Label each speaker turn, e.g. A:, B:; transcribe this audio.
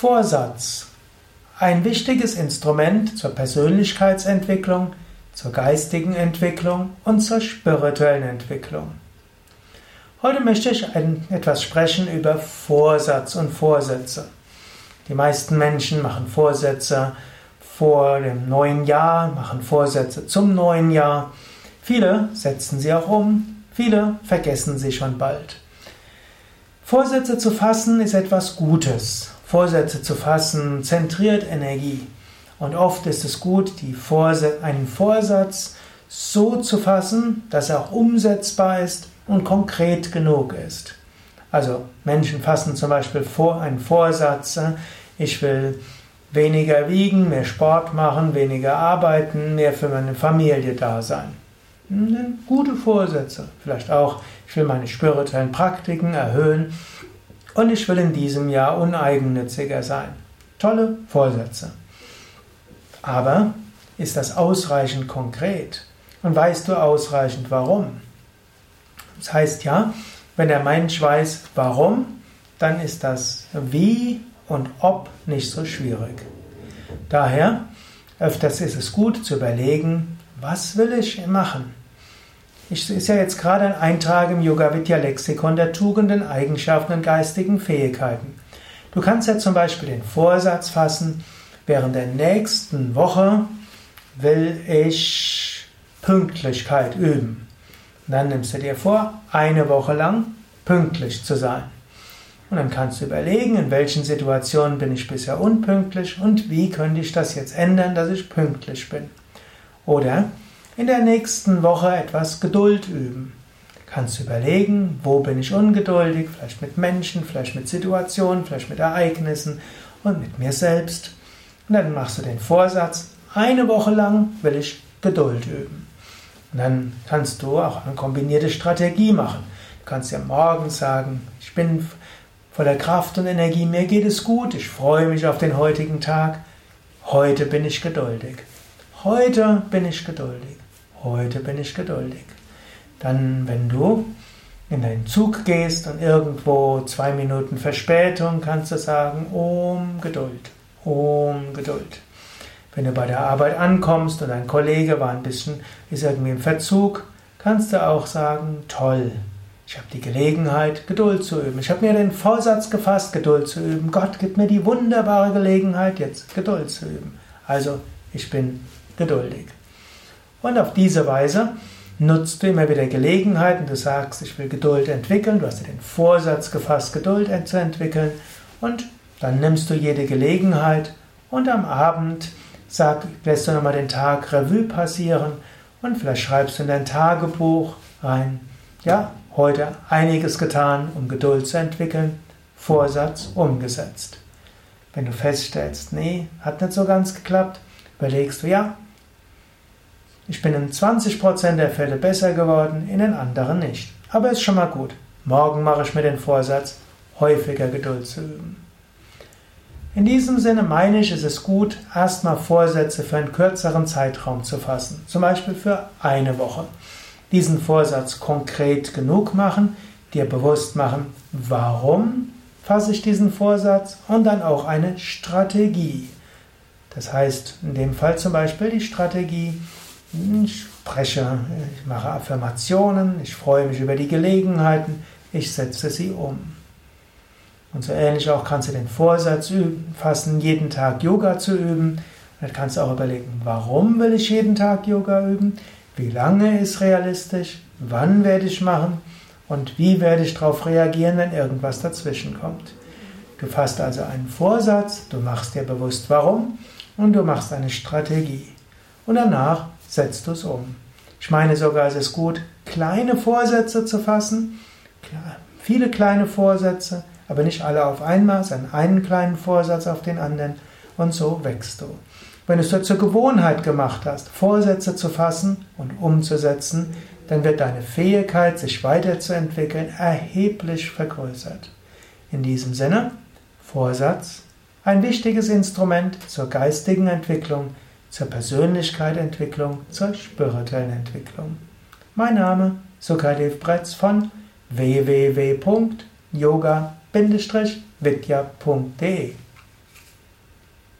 A: Vorsatz. Ein wichtiges Instrument zur Persönlichkeitsentwicklung, zur geistigen Entwicklung und zur spirituellen Entwicklung. Heute möchte ich ein, etwas sprechen über Vorsatz und Vorsätze. Die meisten Menschen machen Vorsätze vor dem neuen Jahr, machen Vorsätze zum neuen Jahr. Viele setzen sie auch um, viele vergessen sie schon bald. Vorsätze zu fassen ist etwas Gutes. Vorsätze zu fassen zentriert Energie. Und oft ist es gut, Vorsätze, einen Vorsatz so zu fassen, dass er auch umsetzbar ist und konkret genug ist. Also Menschen fassen zum Beispiel vor, einen Vorsatz, äh, ich will weniger wiegen, mehr Sport machen, weniger arbeiten, mehr für meine Familie da sein. Hm, gute Vorsätze. Vielleicht auch, ich will meine spirituellen Praktiken erhöhen und ich will in diesem Jahr uneigennütziger sein. Tolle Vorsätze. Aber ist das ausreichend konkret? Und weißt du ausreichend warum? Das heißt ja, wenn der Mensch weiß warum, dann ist das wie und ob nicht so schwierig. Daher, öfters ist es gut zu überlegen, was will ich machen? Ich ist ja jetzt gerade ein Eintrag im Yoga Vidya Lexikon der Tugenden, Eigenschaften und geistigen Fähigkeiten. Du kannst ja zum Beispiel den Vorsatz fassen, während der nächsten Woche will ich Pünktlichkeit üben. Und dann nimmst du dir vor, eine Woche lang pünktlich zu sein. Und dann kannst du überlegen, in welchen Situationen bin ich bisher unpünktlich und wie könnte ich das jetzt ändern, dass ich pünktlich bin. Oder in der nächsten Woche etwas Geduld üben. Kannst du überlegen, wo bin ich ungeduldig, vielleicht mit Menschen, vielleicht mit Situationen, vielleicht mit Ereignissen und mit mir selbst. Und dann machst du den Vorsatz, eine Woche lang will ich Geduld üben. Und dann kannst du auch eine kombinierte Strategie machen. Du kannst ja morgens sagen, ich bin voller Kraft und Energie, mir geht es gut, ich freue mich auf den heutigen Tag. Heute bin ich geduldig. Heute bin ich geduldig. Heute bin ich geduldig. Dann, wenn du in deinen Zug gehst und irgendwo zwei Minuten Verspätung, kannst du sagen, um Geduld, um Geduld. Wenn du bei der Arbeit ankommst und ein Kollege war ein bisschen, ist irgendwie im Verzug, kannst du auch sagen, toll, ich habe die Gelegenheit, Geduld zu üben. Ich habe mir den Vorsatz gefasst, Geduld zu üben. Gott gibt mir die wunderbare Gelegenheit, jetzt Geduld zu üben. Also, ich bin geduldig. Und auf diese Weise nutzt du immer wieder Gelegenheiten. Du sagst, ich will Geduld entwickeln. Du hast dir den Vorsatz gefasst, Geduld zu entwickeln. Und dann nimmst du jede Gelegenheit und am Abend sag, lässt du nochmal den Tag Revue passieren und vielleicht schreibst du in dein Tagebuch rein, ja, heute einiges getan, um Geduld zu entwickeln, Vorsatz umgesetzt. Wenn du feststellst, nee, hat nicht so ganz geklappt, überlegst du, ja, ich bin in 20% der Fälle besser geworden, in den anderen nicht. Aber ist schon mal gut. Morgen mache ich mir den Vorsatz, häufiger Geduld zu üben. In diesem Sinne meine ich, ist es gut, erstmal Vorsätze für einen kürzeren Zeitraum zu fassen, zum Beispiel für eine Woche. Diesen Vorsatz konkret genug machen, dir bewusst machen, warum fasse ich diesen Vorsatz und dann auch eine Strategie. Das heißt, in dem Fall zum Beispiel die Strategie, ich spreche, ich mache Affirmationen, ich freue mich über die Gelegenheiten, ich setze sie um. Und so ähnlich auch kannst du den Vorsatz üben, fassen, jeden Tag Yoga zu üben. dann kannst du auch überlegen, warum will ich jeden Tag Yoga üben? Wie lange ist realistisch? Wann werde ich machen? Und wie werde ich darauf reagieren, wenn irgendwas dazwischen kommt? Du fasst also einen Vorsatz, du machst dir bewusst warum und du machst eine Strategie. Und danach setzt du es um. Ich meine sogar, es ist gut, kleine Vorsätze zu fassen, viele kleine Vorsätze, aber nicht alle auf einmal, sondern einen kleinen Vorsatz auf den anderen und so wächst du. Wenn du es zur Gewohnheit gemacht hast, Vorsätze zu fassen und umzusetzen, dann wird deine Fähigkeit, sich weiterzuentwickeln, erheblich vergrößert. In diesem Sinne, Vorsatz, ein wichtiges Instrument zur geistigen Entwicklung, zur Persönlichkeitsentwicklung, zur spirituellen Entwicklung. Mein Name Sukadev Bretz von www.yoga-vidya.de